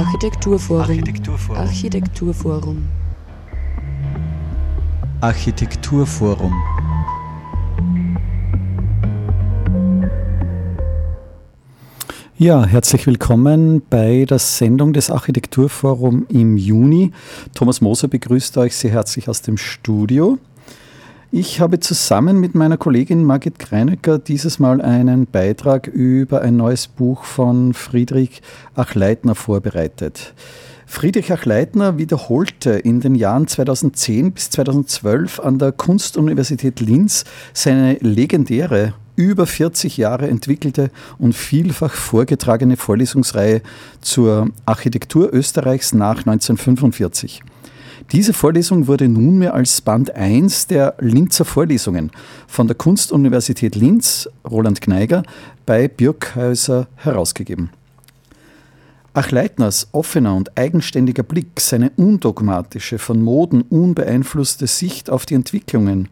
Architekturforum. Architekturforum. Architekturforum. Architekturforum. Ja, herzlich willkommen bei der Sendung des Architekturforum im Juni. Thomas Moser begrüßt euch sehr herzlich aus dem Studio. Ich habe zusammen mit meiner Kollegin Margit Kreinecker dieses Mal einen Beitrag über ein neues Buch von Friedrich Achleitner vorbereitet. Friedrich Achleitner wiederholte in den Jahren 2010 bis 2012 an der Kunstuniversität Linz seine legendäre über 40 Jahre entwickelte und vielfach vorgetragene Vorlesungsreihe zur Architektur Österreichs nach 1945. Diese Vorlesung wurde nunmehr als Band 1 der Linzer Vorlesungen von der Kunstuniversität Linz, Roland Kneiger, bei Birkhäuser herausgegeben. Achleitners offener und eigenständiger Blick, seine undogmatische, von Moden unbeeinflusste Sicht auf die Entwicklungen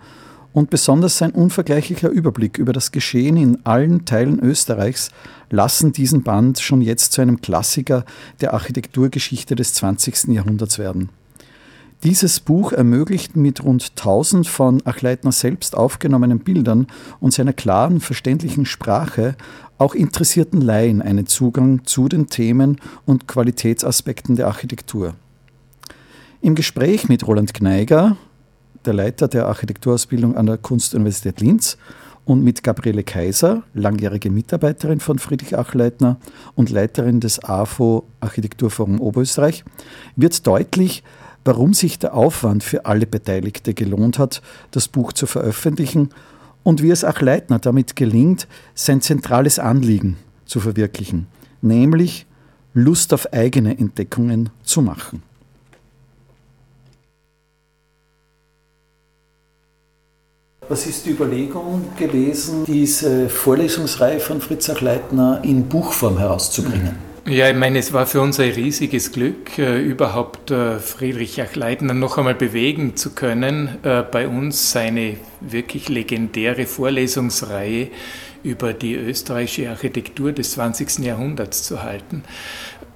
und besonders sein unvergleichlicher Überblick über das Geschehen in allen Teilen Österreichs lassen diesen Band schon jetzt zu einem Klassiker der Architekturgeschichte des 20. Jahrhunderts werden. Dieses Buch ermöglicht mit rund 1000 von Achleitner selbst aufgenommenen Bildern und seiner klaren, verständlichen Sprache auch interessierten Laien einen Zugang zu den Themen und Qualitätsaspekten der Architektur. Im Gespräch mit Roland Kneiger, der Leiter der Architekturausbildung an der Kunstuniversität Linz, und mit Gabriele Kaiser, langjährige Mitarbeiterin von Friedrich Achleitner und Leiterin des AFO Architekturforum Oberösterreich, wird deutlich, warum sich der Aufwand für alle Beteiligte gelohnt hat, das Buch zu veröffentlichen und wie es auch Leitner damit gelingt, sein zentrales Anliegen zu verwirklichen, nämlich Lust auf eigene Entdeckungen zu machen. Was ist die Überlegung gewesen, diese Vorlesungsreihe von Fritz Achleitner in Buchform herauszubringen? Ja, ich meine, es war für uns ein riesiges Glück, äh, überhaupt äh, Friedrich Achleitner noch einmal bewegen zu können, äh, bei uns seine wirklich legendäre Vorlesungsreihe über die österreichische Architektur des 20. Jahrhunderts zu halten.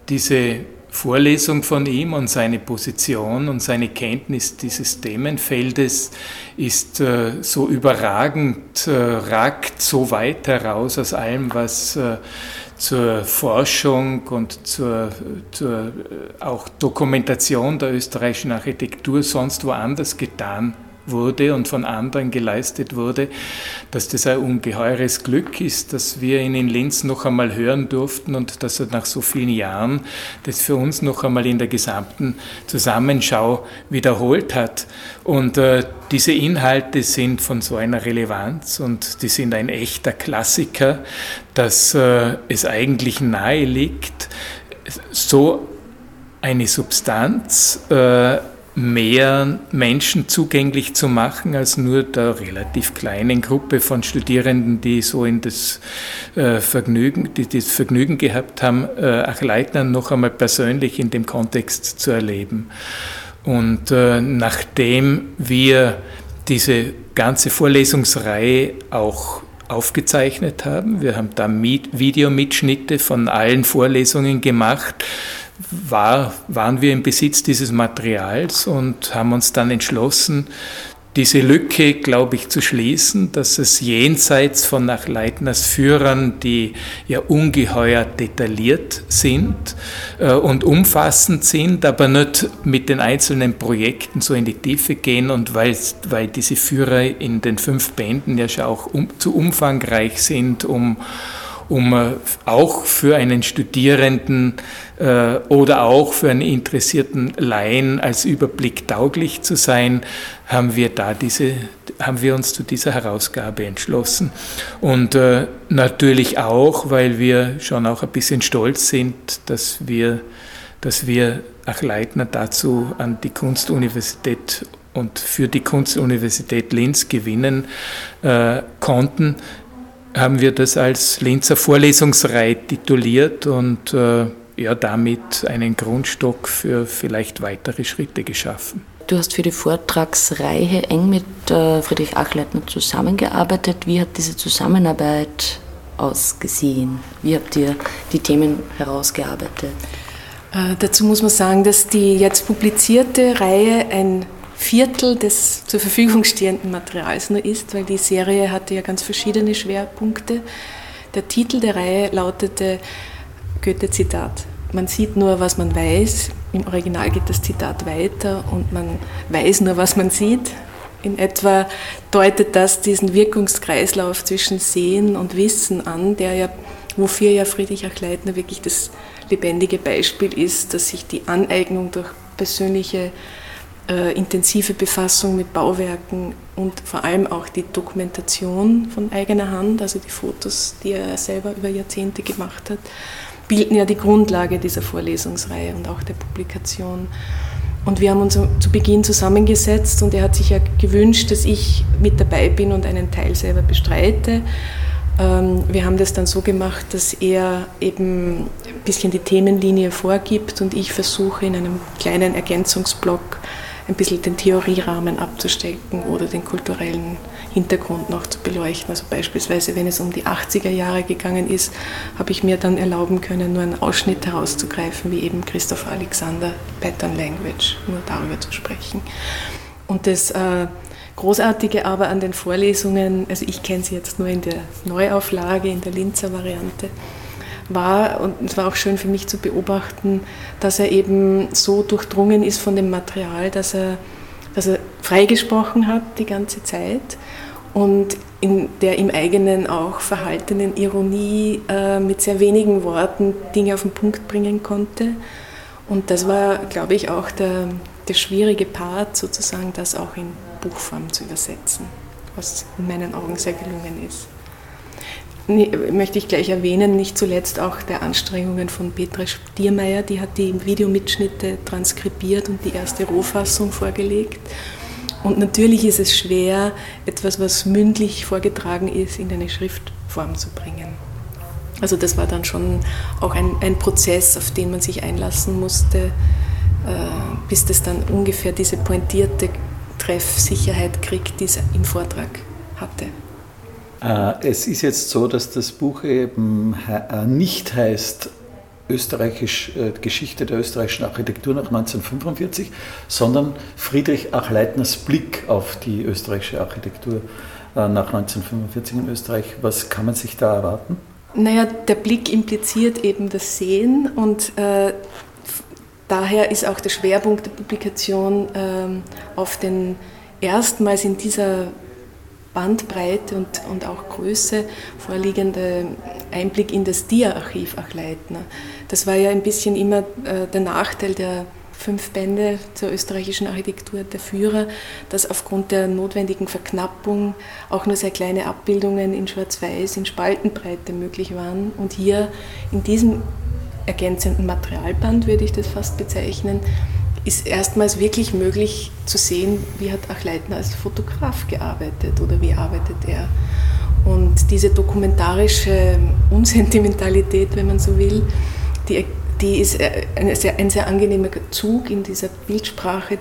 Diese Vorlesung von ihm und seine Position und seine Kenntnis dieses Themenfeldes ist äh, so überragend, äh, ragt so weit heraus aus allem, was äh, zur Forschung und zur, zur äh, auch Dokumentation der österreichischen Architektur sonst woanders getan wurde und von anderen geleistet wurde, dass das ein ungeheures Glück ist, dass wir ihn in Linz noch einmal hören durften und dass er nach so vielen Jahren das für uns noch einmal in der gesamten Zusammenschau wiederholt hat. Und äh, diese Inhalte sind von so einer Relevanz und die sind ein echter Klassiker, dass äh, es eigentlich nahe liegt, so eine Substanz äh, mehr Menschen zugänglich zu machen als nur der relativ kleinen Gruppe von Studierenden, die so in das äh, Vergnügen, die das Vergnügen gehabt haben, äh, Achleitner noch einmal persönlich in dem Kontext zu erleben. Und äh, nachdem wir diese ganze Vorlesungsreihe auch aufgezeichnet haben, wir haben da Videomitschnitte von allen Vorlesungen gemacht, war, waren wir im Besitz dieses Materials und haben uns dann entschlossen, diese Lücke, glaube ich, zu schließen, dass es jenseits von nach Leitners Führern, die ja ungeheuer detailliert sind äh, und umfassend sind, aber nicht mit den einzelnen Projekten so in die Tiefe gehen und weil, weil diese Führer in den fünf Bänden ja schon auch um, zu umfangreich sind, um um äh, auch für einen Studierenden äh, oder auch für einen interessierten Laien als Überblick tauglich zu sein, haben wir da diese, haben wir uns zu dieser Herausgabe entschlossen. Und äh, natürlich auch, weil wir schon auch ein bisschen stolz sind, dass wir, dass wir Achleitner dazu an die Kunstuniversität und für die Kunstuniversität Linz gewinnen äh, konnten, haben wir das als Linzer Vorlesungsreihe tituliert und äh, ja, damit einen Grundstock für vielleicht weitere Schritte geschaffen. Du hast für die Vortragsreihe eng mit äh, Friedrich Achleitner zusammengearbeitet. Wie hat diese Zusammenarbeit ausgesehen? Wie habt ihr die Themen herausgearbeitet? Äh, dazu muss man sagen, dass die jetzt publizierte Reihe ein Viertel des zur Verfügung stehenden Materials nur ist, weil die Serie hatte ja ganz verschiedene Schwerpunkte. Der Titel der Reihe lautete Goethe-Zitat. Man sieht nur, was man weiß. Im Original geht das Zitat weiter und man weiß nur, was man sieht. In etwa deutet das diesen Wirkungskreislauf zwischen Sehen und Wissen an, der ja, wofür ja Friedrich Achleitner wirklich das lebendige Beispiel ist, dass sich die Aneignung durch persönliche äh, intensive Befassung mit Bauwerken und vor allem auch die Dokumentation von eigener Hand, also die Fotos, die er selber über Jahrzehnte gemacht hat, bilden ja die Grundlage dieser Vorlesungsreihe und auch der Publikation. Und wir haben uns zu Beginn zusammengesetzt und er hat sich ja gewünscht, dass ich mit dabei bin und einen Teil selber bestreite. Ähm, wir haben das dann so gemacht, dass er eben ein bisschen die Themenlinie vorgibt und ich versuche in einem kleinen Ergänzungsblock ein bisschen den Theorierahmen abzustecken oder den kulturellen Hintergrund noch zu beleuchten. Also beispielsweise, wenn es um die 80er Jahre gegangen ist, habe ich mir dann erlauben können, nur einen Ausschnitt herauszugreifen, wie eben Christoph Alexander Pattern Language, nur darüber zu sprechen. Und das äh, Großartige aber an den Vorlesungen, also ich kenne sie jetzt nur in der Neuauflage, in der Linzer Variante, war, und es war auch schön für mich zu beobachten, dass er eben so durchdrungen ist von dem Material, dass er, dass er freigesprochen hat die ganze Zeit. Und in der im eigenen auch verhaltenen Ironie äh, mit sehr wenigen Worten Dinge auf den Punkt bringen konnte. Und das war, glaube ich, auch der, der schwierige Part, sozusagen das auch in Buchform zu übersetzen, was in meinen Augen sehr gelungen ist möchte ich gleich erwähnen, nicht zuletzt auch der Anstrengungen von Petra Stiermeier, die hat die Videomitschnitte transkribiert und die erste Rohfassung vorgelegt. Und natürlich ist es schwer, etwas, was mündlich vorgetragen ist, in eine Schriftform zu bringen. Also das war dann schon auch ein, ein Prozess, auf den man sich einlassen musste, äh, bis das dann ungefähr diese pointierte Treffsicherheit kriegt, die es im Vortrag hatte. Äh, es ist jetzt so, dass das Buch eben äh, nicht heißt Österreichisch, äh, Geschichte der österreichischen Architektur nach 1945, sondern Friedrich Achleitners Blick auf die österreichische Architektur nach 1945 in Österreich. Was kann man sich da erwarten? Naja, der Blick impliziert eben das Sehen und äh, daher ist auch der Schwerpunkt der Publikation äh, auf den erstmals in dieser Bandbreite und, und auch Größe vorliegende Einblick in das Dia-Archiv Achleitner. Das war ja ein bisschen immer äh, der Nachteil der fünf Bände zur österreichischen Architektur der Führer, dass aufgrund der notwendigen Verknappung auch nur sehr kleine Abbildungen in Schwarz-Weiß, in Spaltenbreite möglich waren. Und hier in diesem ergänzenden Materialband, würde ich das fast bezeichnen, ist erstmals wirklich möglich zu sehen, wie hat Achleitner als Fotograf gearbeitet oder wie arbeitet er. Und diese dokumentarische Unsentimentalität, wenn man so will, die, die ist ein sehr, ein sehr angenehmer Zug in dieser Bildsprache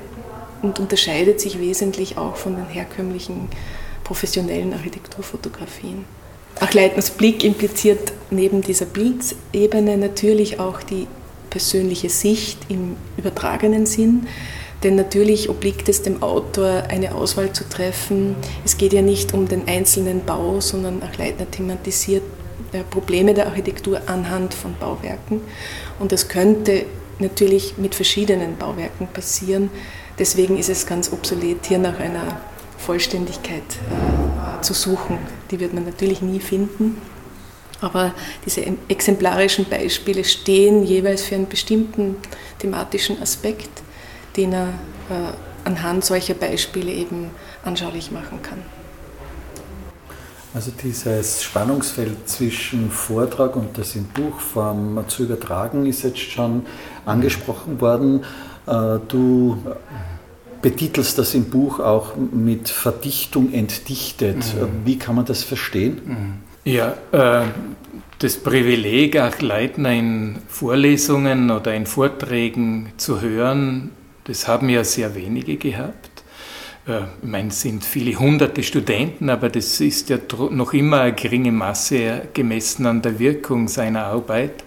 und unterscheidet sich wesentlich auch von den herkömmlichen professionellen Architekturfotografien. Achleitners Blick impliziert neben dieser Bildebene natürlich auch die persönliche Sicht im übertragenen Sinn. Denn natürlich obliegt es dem Autor, eine Auswahl zu treffen. Es geht ja nicht um den einzelnen Bau, sondern auch Leitner thematisiert Probleme der Architektur anhand von Bauwerken. Und das könnte natürlich mit verschiedenen Bauwerken passieren. Deswegen ist es ganz obsolet, hier nach einer Vollständigkeit äh, zu suchen. Die wird man natürlich nie finden. Aber diese exemplarischen Beispiele stehen jeweils für einen bestimmten thematischen Aspekt, den er äh, anhand solcher Beispiele eben anschaulich machen kann. Also dieses Spannungsfeld zwischen Vortrag und das in Buchform zu übertragen ist jetzt schon angesprochen worden. Äh, du betitelst das im Buch auch mit Verdichtung entdichtet. Mhm. Wie kann man das verstehen? Ja, äh, das Privileg, auch Leitner in Vorlesungen oder in Vorträgen zu hören, das haben ja sehr wenige gehabt. Äh, ich meine, es sind viele hunderte Studenten, aber das ist ja noch immer eine geringe Masse gemessen an der Wirkung seiner Arbeit.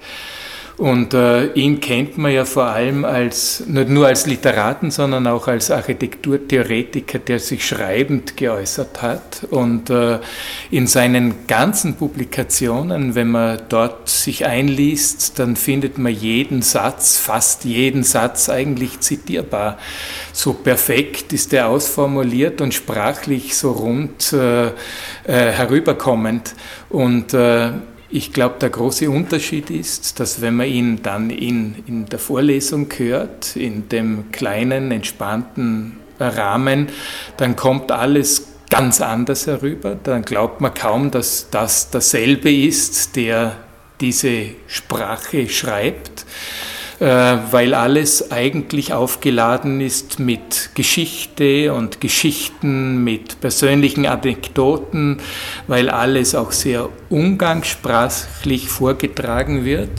Und äh, ihn kennt man ja vor allem als, nicht nur als Literaten, sondern auch als Architekturtheoretiker, der sich schreibend geäußert hat. Und äh, in seinen ganzen Publikationen, wenn man dort sich einliest, dann findet man jeden Satz, fast jeden Satz eigentlich zitierbar. So perfekt ist er ausformuliert und sprachlich so rund äh, äh herüberkommend. Und äh, ich glaube, der große Unterschied ist, dass wenn man ihn dann in, in der Vorlesung hört, in dem kleinen, entspannten Rahmen, dann kommt alles ganz anders herüber. Dann glaubt man kaum, dass das derselbe ist, der diese Sprache schreibt. Äh, weil alles eigentlich aufgeladen ist mit Geschichte und Geschichten, mit persönlichen Anekdoten, weil alles auch sehr umgangssprachlich vorgetragen wird.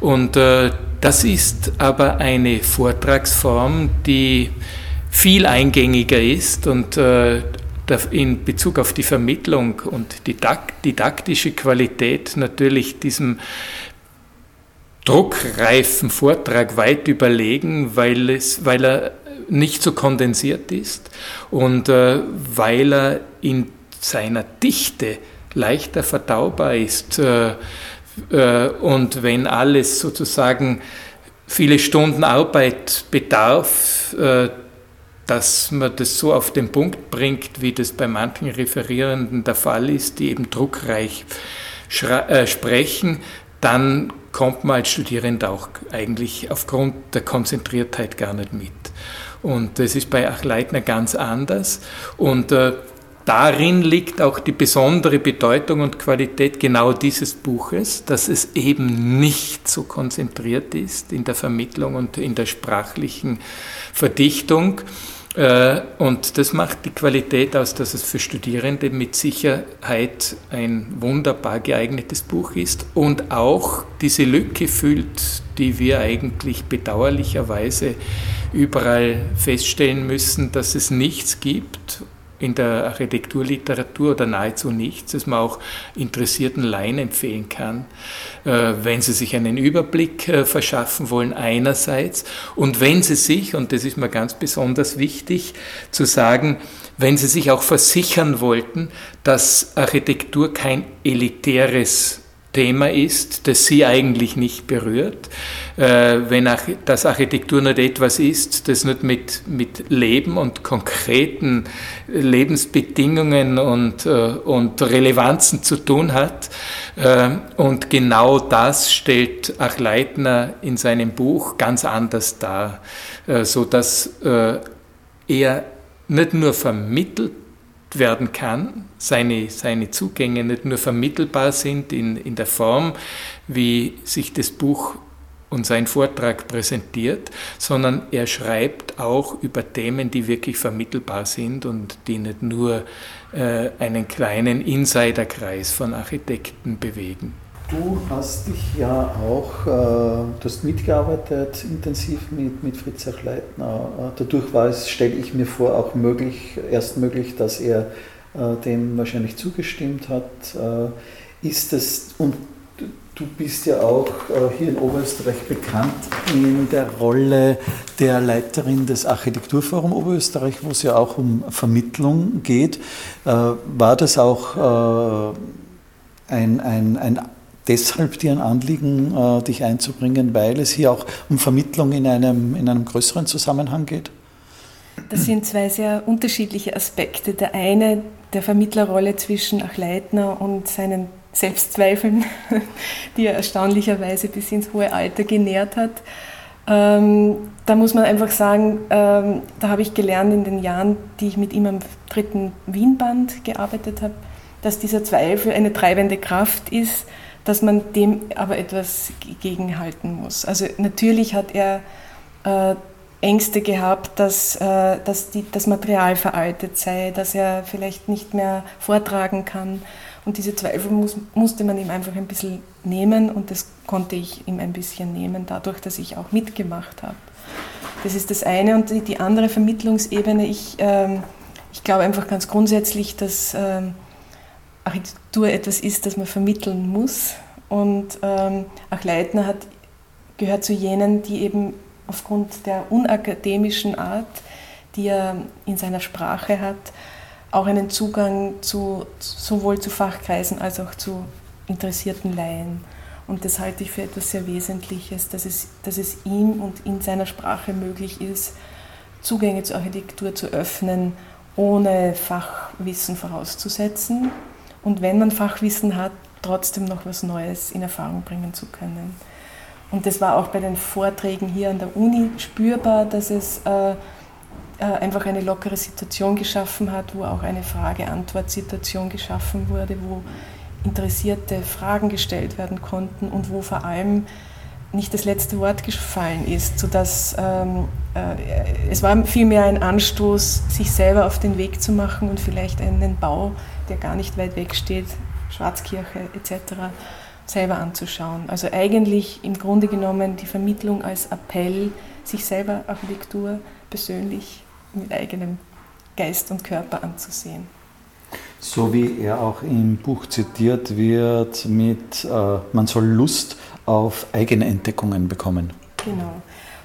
Und äh, das ist aber eine Vortragsform, die viel eingängiger ist und äh, in Bezug auf die Vermittlung und die didaktische Qualität natürlich diesem druckreifen Vortrag weit überlegen, weil, es, weil er nicht so kondensiert ist und äh, weil er in seiner Dichte leichter verdaubar ist. Äh, äh, und wenn alles sozusagen viele Stunden Arbeit bedarf, äh, dass man das so auf den Punkt bringt, wie das bei manchen Referierenden der Fall ist, die eben druckreich äh, sprechen, dann kommt man als Studierender auch eigentlich aufgrund der Konzentriertheit gar nicht mit. Und das ist bei Achleitner ganz anders. Und äh, darin liegt auch die besondere Bedeutung und Qualität genau dieses Buches, dass es eben nicht so konzentriert ist in der Vermittlung und in der sprachlichen Verdichtung, und das macht die Qualität aus, dass es für Studierende mit Sicherheit ein wunderbar geeignetes Buch ist und auch diese Lücke füllt, die wir eigentlich bedauerlicherweise überall feststellen müssen, dass es nichts gibt in der Architekturliteratur oder nahezu nichts, das man auch interessierten Laien empfehlen kann, äh, wenn sie sich einen Überblick äh, verschaffen wollen einerseits und wenn sie sich, und das ist mir ganz besonders wichtig zu sagen, wenn sie sich auch versichern wollten, dass Architektur kein elitäres Thema ist, das sie eigentlich nicht berührt. Äh, wenn das Architektur nicht etwas ist, das nicht mit, mit Leben und konkreten Lebensbedingungen und, äh, und Relevanzen zu tun hat. Äh, und genau das stellt Achleitner in seinem Buch ganz anders dar, sodass er nicht nur vermittelt werden kann, seine, seine Zugänge nicht nur vermittelbar sind in, in der Form, wie sich das Buch und sein Vortrag präsentiert, sondern er schreibt auch über Themen, die wirklich vermittelbar sind und die nicht nur äh, einen kleinen Insiderkreis von Architekten bewegen. Du hast dich ja auch, äh, du hast mitgearbeitet intensiv mit, mit Fritz Achleitner. Äh, dadurch war es, stelle ich mir vor, auch möglich, erst möglich, dass er äh, dem wahrscheinlich zugestimmt hat. Äh, ist es, und du bist ja auch äh, hier in Oberösterreich bekannt in der Rolle der Leiterin des Architekturforum Oberösterreich, wo es ja auch um Vermittlung geht. Äh, war das auch ein, ein, ein deshalb dir ein Anliegen, äh, dich einzubringen, weil es hier auch um Vermittlung in einem, in einem größeren Zusammenhang geht? Das sind zwei sehr unterschiedliche Aspekte. Der eine der Vermittlerrolle zwischen Achleitner und seinen Selbstzweifeln, die er erstaunlicherweise bis ins hohe Alter genährt hat. Ähm, da muss man einfach sagen, ähm, da habe ich gelernt in den Jahren, die ich mit ihm am dritten Wienband gearbeitet habe, dass dieser Zweifel eine treibende Kraft ist, dass man dem aber etwas gegenhalten muss. Also natürlich hat er äh, Ängste gehabt, dass, äh, dass die, das Material veraltet sei, dass er vielleicht nicht mehr vortragen kann. Und diese Zweifel muss, musste man ihm einfach ein bisschen nehmen und das konnte ich ihm ein bisschen nehmen, dadurch, dass ich auch mitgemacht habe. Das ist das eine. Und die, die andere Vermittlungsebene, ich, ähm, ich glaube einfach ganz grundsätzlich, dass ähm, Architektur etwas ist, das man vermitteln muss. Und ähm, auch Leitner hat gehört zu jenen, die eben aufgrund der unakademischen Art, die er in seiner Sprache hat, auch einen Zugang zu, sowohl zu Fachkreisen als auch zu interessierten Laien. Und das halte ich für etwas sehr Wesentliches, dass es, dass es ihm und in seiner Sprache möglich ist, Zugänge zur Architektur zu öffnen, ohne Fachwissen vorauszusetzen. Und wenn man Fachwissen hat, trotzdem noch was Neues in Erfahrung bringen zu können. Und das war auch bei den Vorträgen hier an der Uni spürbar, dass es äh, äh, einfach eine lockere Situation geschaffen hat, wo auch eine Frage-Antwort-Situation geschaffen wurde, wo interessierte Fragen gestellt werden konnten und wo vor allem nicht das letzte Wort gefallen ist, sodass ähm, äh, es war vielmehr ein Anstoß, sich selber auf den Weg zu machen und vielleicht einen Bau, der gar nicht weit weg steht, Schwarzkirche etc., selber anzuschauen. Also eigentlich im Grunde genommen die Vermittlung als Appell, sich selber Architektur persönlich mit eigenem Geist und Körper anzusehen. So wie er auch im Buch zitiert wird mit, äh, man soll Lust auf eigene Entdeckungen bekommen. Genau.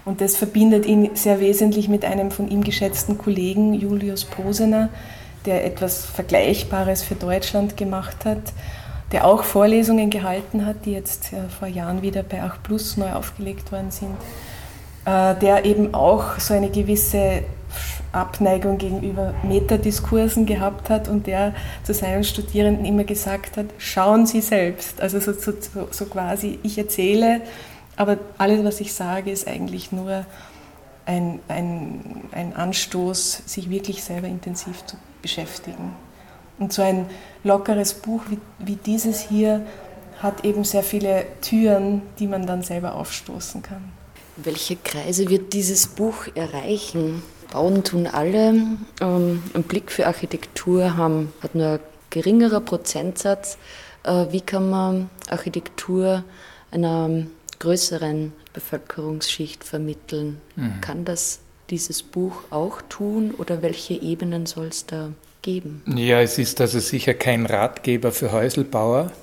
Und das verbindet ihn sehr wesentlich mit einem von ihm geschätzten Kollegen, Julius Posener, der etwas Vergleichbares für Deutschland gemacht hat, der auch Vorlesungen gehalten hat, die jetzt äh, vor Jahren wieder bei 8 Plus neu aufgelegt worden sind, äh, der eben auch so eine gewisse Abneigung gegenüber Metadiskursen gehabt hat und der zu seinen Studierenden immer gesagt hat, schauen Sie selbst. Also so, so, so quasi, ich erzähle, aber alles, was ich sage, ist eigentlich nur ein, ein, ein Anstoß, sich wirklich selber intensiv zu beschäftigen. Und so ein lockeres Buch wie, wie dieses hier hat eben sehr viele Türen, die man dann selber aufstoßen kann. Welche Kreise wird dieses Buch erreichen? Bauen tun alle. Ähm, ein Blick für Architektur haben, hat nur ein geringerer Prozentsatz. Äh, wie kann man Architektur einer größeren Bevölkerungsschicht vermitteln? Mhm. Kann das dieses Buch auch tun oder welche Ebenen soll es da geben? Ja, es ist also sicher kein Ratgeber für Häuselbauer.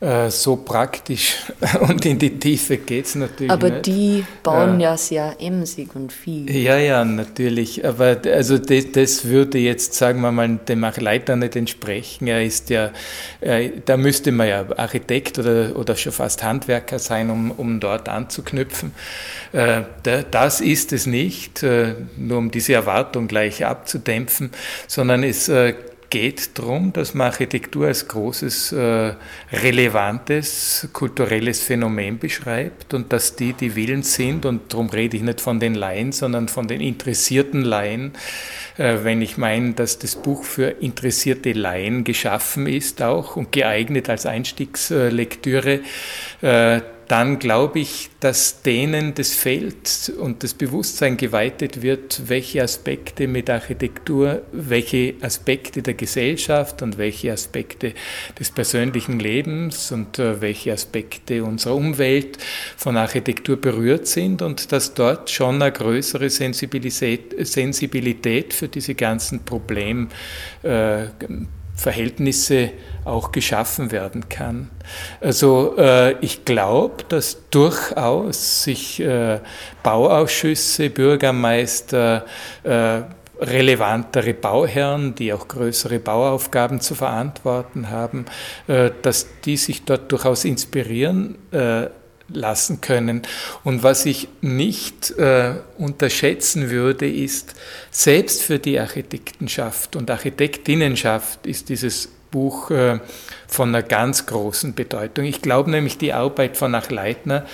Äh, so praktisch und in die Tiefe geht es natürlich Aber nicht. die bauen äh, ja sehr emsig und viel. Ja, ja, natürlich. Aber also das, das würde jetzt, sagen wir mal, dem Leiter nicht entsprechen. Er ist ja, äh, da müsste man ja Architekt oder, oder schon fast Handwerker sein, um, um dort anzuknüpfen. Das ist es nicht, nur um diese Erwartung gleich abzudämpfen, sondern es geht darum, dass man Architektur als großes, äh, relevantes kulturelles Phänomen beschreibt und dass die, die willens sind, und darum rede ich nicht von den Laien, sondern von den interessierten Laien, äh, wenn ich meine, dass das Buch für interessierte Laien geschaffen ist auch und geeignet als Einstiegslektüre, äh, dann glaube ich, dass denen das Feld und das Bewusstsein geweitet wird, welche Aspekte mit Architektur, welche Aspekte der Gesellschaft und welche Aspekte des persönlichen Lebens und äh, welche Aspekte unserer Umwelt von Architektur berührt sind und dass dort schon eine größere Sensibilität, für diese ganzen Probleme äh, Verhältnisse auch geschaffen werden kann. Also äh, ich glaube, dass durchaus sich äh, Bauausschüsse, Bürgermeister, äh, relevantere Bauherren, die auch größere Bauaufgaben zu verantworten haben, äh, dass die sich dort durchaus inspirieren äh, lassen können. Und was ich nicht äh, unterschätzen würde, ist, selbst für die Architektenschaft und Architektinnenschaft ist dieses Buch äh, von einer ganz großen Bedeutung. Ich glaube nämlich, die Arbeit von Achleitner,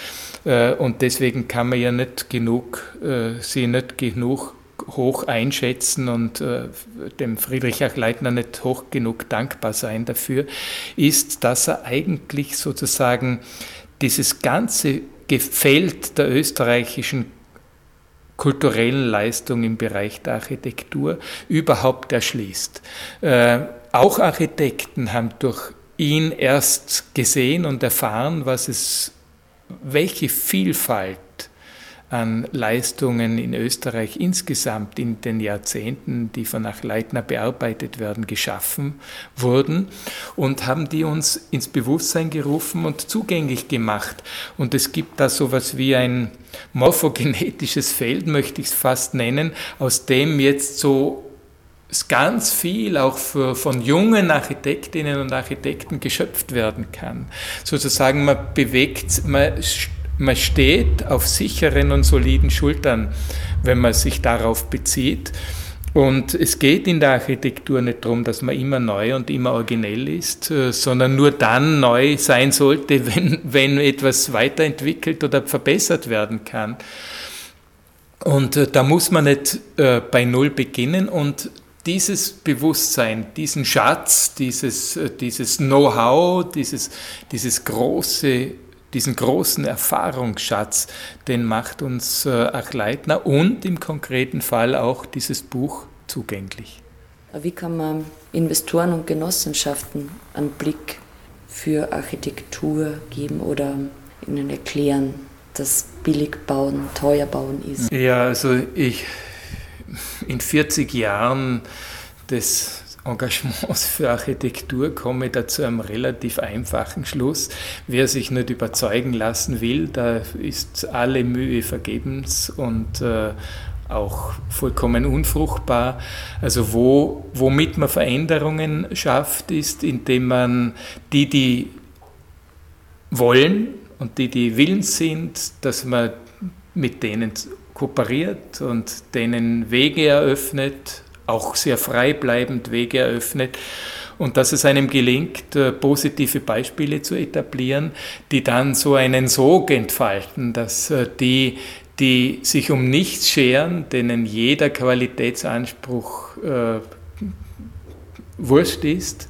äh, und deswegen kann man ja nicht genug, äh, sie nicht genug hoch einschätzen und äh, dem Friedrich Achleitner nicht hoch genug dankbar sein dafür, ist, dass er eigentlich sozusagen dieses ganze Feld der österreichischen kulturellen Leistung im Bereich der Architektur überhaupt erschließt. Äh, auch Architekten haben durch ihn erst gesehen und erfahren, was es, welche Vielfalt an Leistungen in Österreich insgesamt in den Jahrzehnten, die von Achleitner bearbeitet werden, geschaffen wurden und haben die uns ins Bewusstsein gerufen und zugänglich gemacht. Und es gibt da sowas wie ein morphogenetisches Feld, möchte ich es fast nennen, aus dem jetzt so ganz viel auch für, von jungen Architektinnen und Architekten geschöpft werden kann. Sozusagen man bewegt, man, man steht auf sicheren und soliden Schultern, wenn man sich darauf bezieht. Und es geht in der Architektur nicht darum, dass man immer neu und immer originell ist, äh, sondern nur dann neu sein sollte, wenn, wenn etwas weiterentwickelt oder verbessert werden kann. Und äh, da muss man nicht äh, bei Null beginnen und dieses Bewusstsein, diesen Schatz, dieses, dieses Know-how, dieses, dieses große, diesen großen Erfahrungsschatz, den macht uns äh, Achleitner und im konkreten Fall auch dieses Buch zugänglich. Wie kann man Investoren und Genossenschaften einen Blick für Architektur geben oder ihnen erklären, dass billig bauen teuer bauen ist? Ja, also ich in 40 Jahren des Engagements für Architektur komme ich da zu einem relativ einfachen Schluss. Wer sich nicht überzeugen lassen will, da ist alle Mühe vergebens und äh, auch vollkommen unfruchtbar. Also wo, womit man Veränderungen schafft, ist, indem man die, die wollen und die, die willens sind, dass man mit denen kooperiert und denen Wege eröffnet, auch sehr freibleibend Wege eröffnet. Und dass es einem gelingt, äh, positive Beispiele zu etablieren, die dann so einen Sog entfalten, dass äh, die, die sich um nichts scheren, denen jeder Qualitätsanspruch äh, wurscht ist,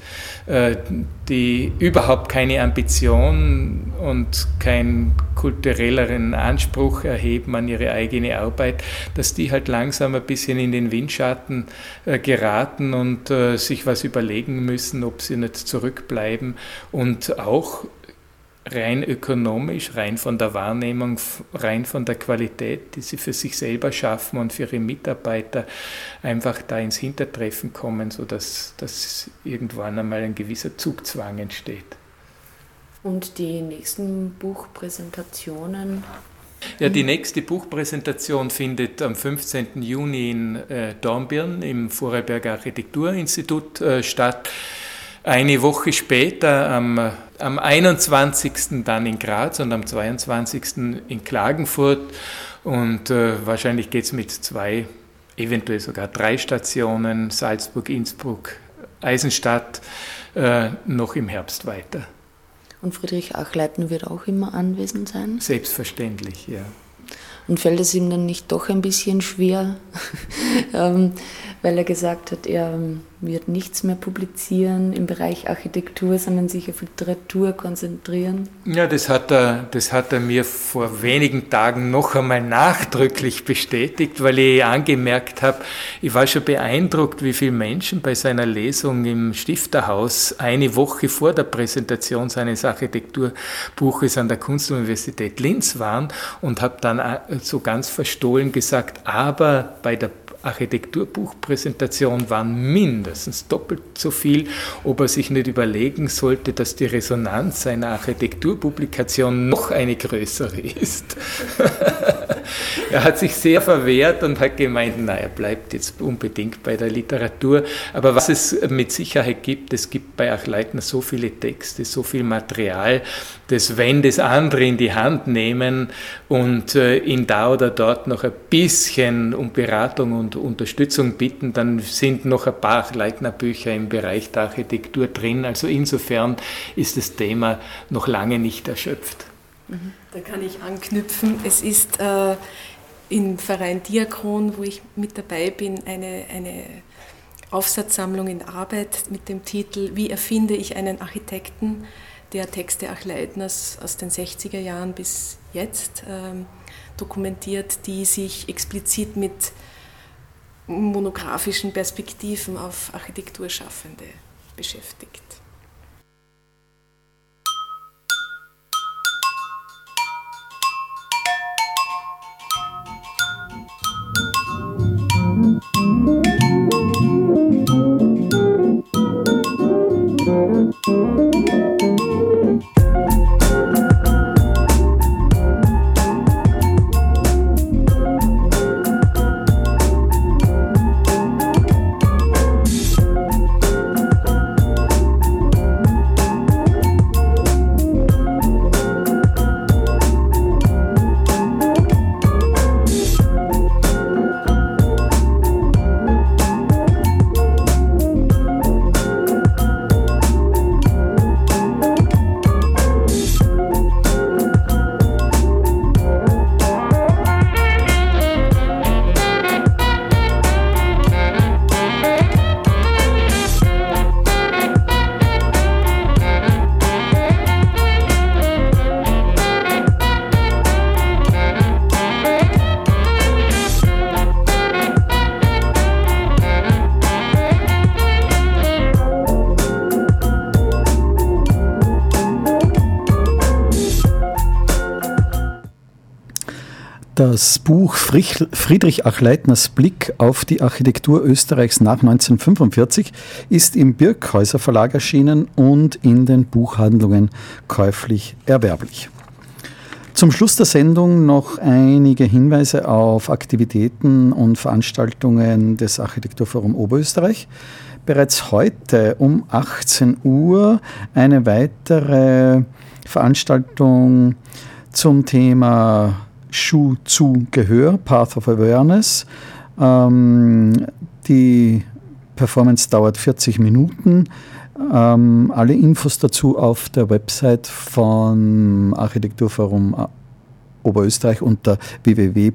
die überhaupt keine Ambition und keinen kulturelleren Anspruch erheben an ihre eigene Arbeit, dass die halt langsam ein bisschen in den Windschatten äh, geraten und äh, sich was überlegen müssen, ob sie nicht zurückbleiben und auch rein ökonomisch, rein von der Wahrnehmung, rein von der Qualität, die sie für sich selber schaffen und für ihre Mitarbeiter einfach da ins Hintertreffen kommen, sodass dass irgendwann einmal ein gewisser Zugzwang entsteht. Und die nächsten Buchpräsentationen? Ja, die nächste Buchpräsentation findet am 15. Juni in äh, Dornbirn im Vorarlberger Architekturinstitut äh, statt. Eine Woche später, am, am 21. dann in Graz und am 22. in Klagenfurt. Und äh, wahrscheinlich geht es mit zwei, eventuell sogar drei Stationen, Salzburg, Innsbruck, Eisenstadt, äh, noch im Herbst weiter. Und Friedrich Achleitner wird auch immer anwesend sein? Selbstverständlich, ja. Und fällt es ihm dann nicht doch ein bisschen schwer, ähm, weil er gesagt hat, er ähm, wird nichts mehr publizieren im Bereich Architektur, sondern sich auf Literatur konzentrieren? Ja, das hat er, das hat er mir vor wenigen Tagen noch einmal nachdrücklich bestätigt, weil ich angemerkt habe, ich war schon beeindruckt, wie viele Menschen bei seiner Lesung im Stifterhaus eine Woche vor der Präsentation seines Architekturbuches an der Kunstuniversität Linz waren und habe dann äh, so ganz verstohlen gesagt, aber bei der Architekturbuchpräsentation waren mindestens doppelt so viel, ob er sich nicht überlegen sollte, dass die Resonanz einer Architekturpublikation noch eine größere ist. er hat sich sehr verwehrt und hat gemeint, na, er bleibt jetzt unbedingt bei der Literatur. Aber was es mit Sicherheit gibt, es gibt bei Achleitner so viele Texte, so viel Material, dass wenn das andere in die Hand nehmen und äh, ihn da oder dort noch ein bisschen um Beratung und Unterstützung bitten, dann sind noch ein paar Leitner-Bücher im Bereich der Architektur drin. Also insofern ist das Thema noch lange nicht erschöpft. Da kann ich anknüpfen. Es ist äh, im Verein Diakron, wo ich mit dabei bin, eine, eine Aufsatzsammlung in Arbeit mit dem Titel Wie erfinde ich einen Architekten, der Texte Achleitners aus den 60er Jahren bis jetzt ähm, dokumentiert, die sich explizit mit monografischen Perspektiven auf Architekturschaffende beschäftigt. Das Buch Friedrich Achleitners Blick auf die Architektur Österreichs nach 1945 ist im Birkhäuser Verlag erschienen und in den Buchhandlungen käuflich erwerblich. Zum Schluss der Sendung noch einige Hinweise auf Aktivitäten und Veranstaltungen des Architekturforum Oberösterreich. Bereits heute um 18 Uhr eine weitere Veranstaltung zum Thema Schuh zu Gehör, Path of Awareness. Ähm, die Performance dauert 40 Minuten. Ähm, alle Infos dazu auf der Website von Architekturforum Oberösterreich unter www.afo.at.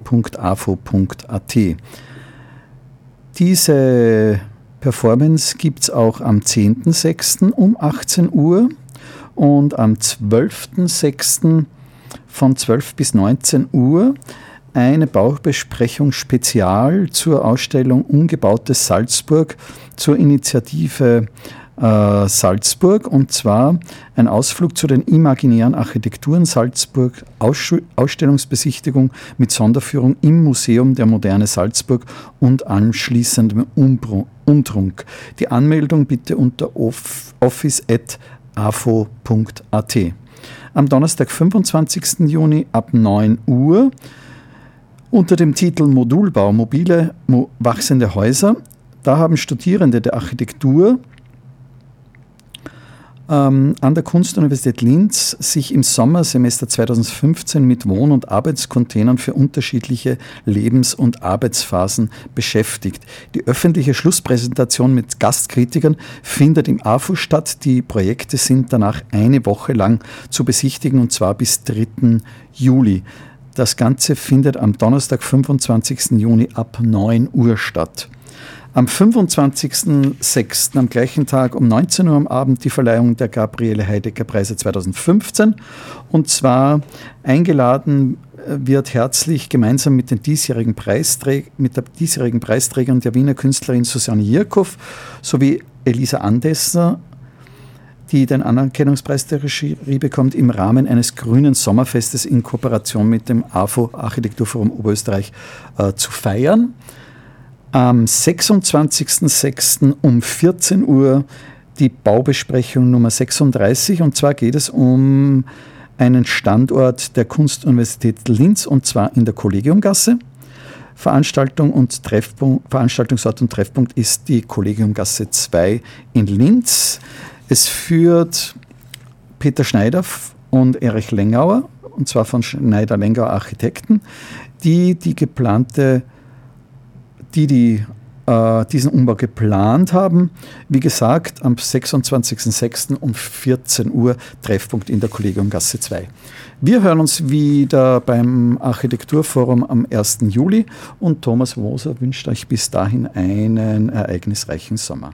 Diese Performance gibt es auch am 10.06. um 18 Uhr und am 12.06 von 12 bis 19 Uhr eine Baubesprechung spezial zur Ausstellung Ungebautes Salzburg zur Initiative äh, Salzburg und zwar ein Ausflug zu den imaginären Architekturen Salzburg, Aussch Ausstellungsbesichtigung mit Sonderführung im Museum der Moderne Salzburg und anschließendem Umtrunk. Die Anmeldung bitte unter office.afo.at am Donnerstag, 25. Juni ab 9 Uhr unter dem Titel Modulbau mobile wachsende Häuser. Da haben Studierende der Architektur ähm, an der Kunstuniversität Linz sich im Sommersemester 2015 mit Wohn- und Arbeitscontainern für unterschiedliche Lebens- und Arbeitsphasen beschäftigt. Die öffentliche Schlusspräsentation mit Gastkritikern findet im AFU statt. Die Projekte sind danach eine Woche lang zu besichtigen und zwar bis 3. Juli. Das Ganze findet am Donnerstag, 25. Juni ab 9 Uhr statt. Am 25.06. am gleichen Tag um 19 Uhr am Abend die Verleihung der Gabriele Heidegger Preise 2015. Und zwar eingeladen äh, wird herzlich gemeinsam mit, den diesjährigen Preisträg mit der diesjährigen Preisträgerin der Wiener Künstlerin Susanne Jirkow sowie Elisa Andesser die den Anerkennungspreis der Regie bekommt, im Rahmen eines grünen Sommerfestes in Kooperation mit dem AFO Architekturforum Oberösterreich äh, zu feiern am 26.06. um 14 Uhr die Baubesprechung Nummer 36 und zwar geht es um einen Standort der Kunstuniversität Linz und zwar in der Kollegiumgasse. Veranstaltung und Treffpunkt, Veranstaltungsort und Treffpunkt ist die Kollegiumgasse 2 in Linz. Es führt Peter Schneider und Erich Lengauer, und zwar von Schneider-Lengauer Architekten, die die geplante die, die äh, diesen Umbau geplant haben. Wie gesagt, am 26.06. um 14 Uhr Treffpunkt in der Kollegiumgasse 2. Wir hören uns wieder beim Architekturforum am 1. Juli und Thomas Woser wünscht euch bis dahin einen ereignisreichen Sommer.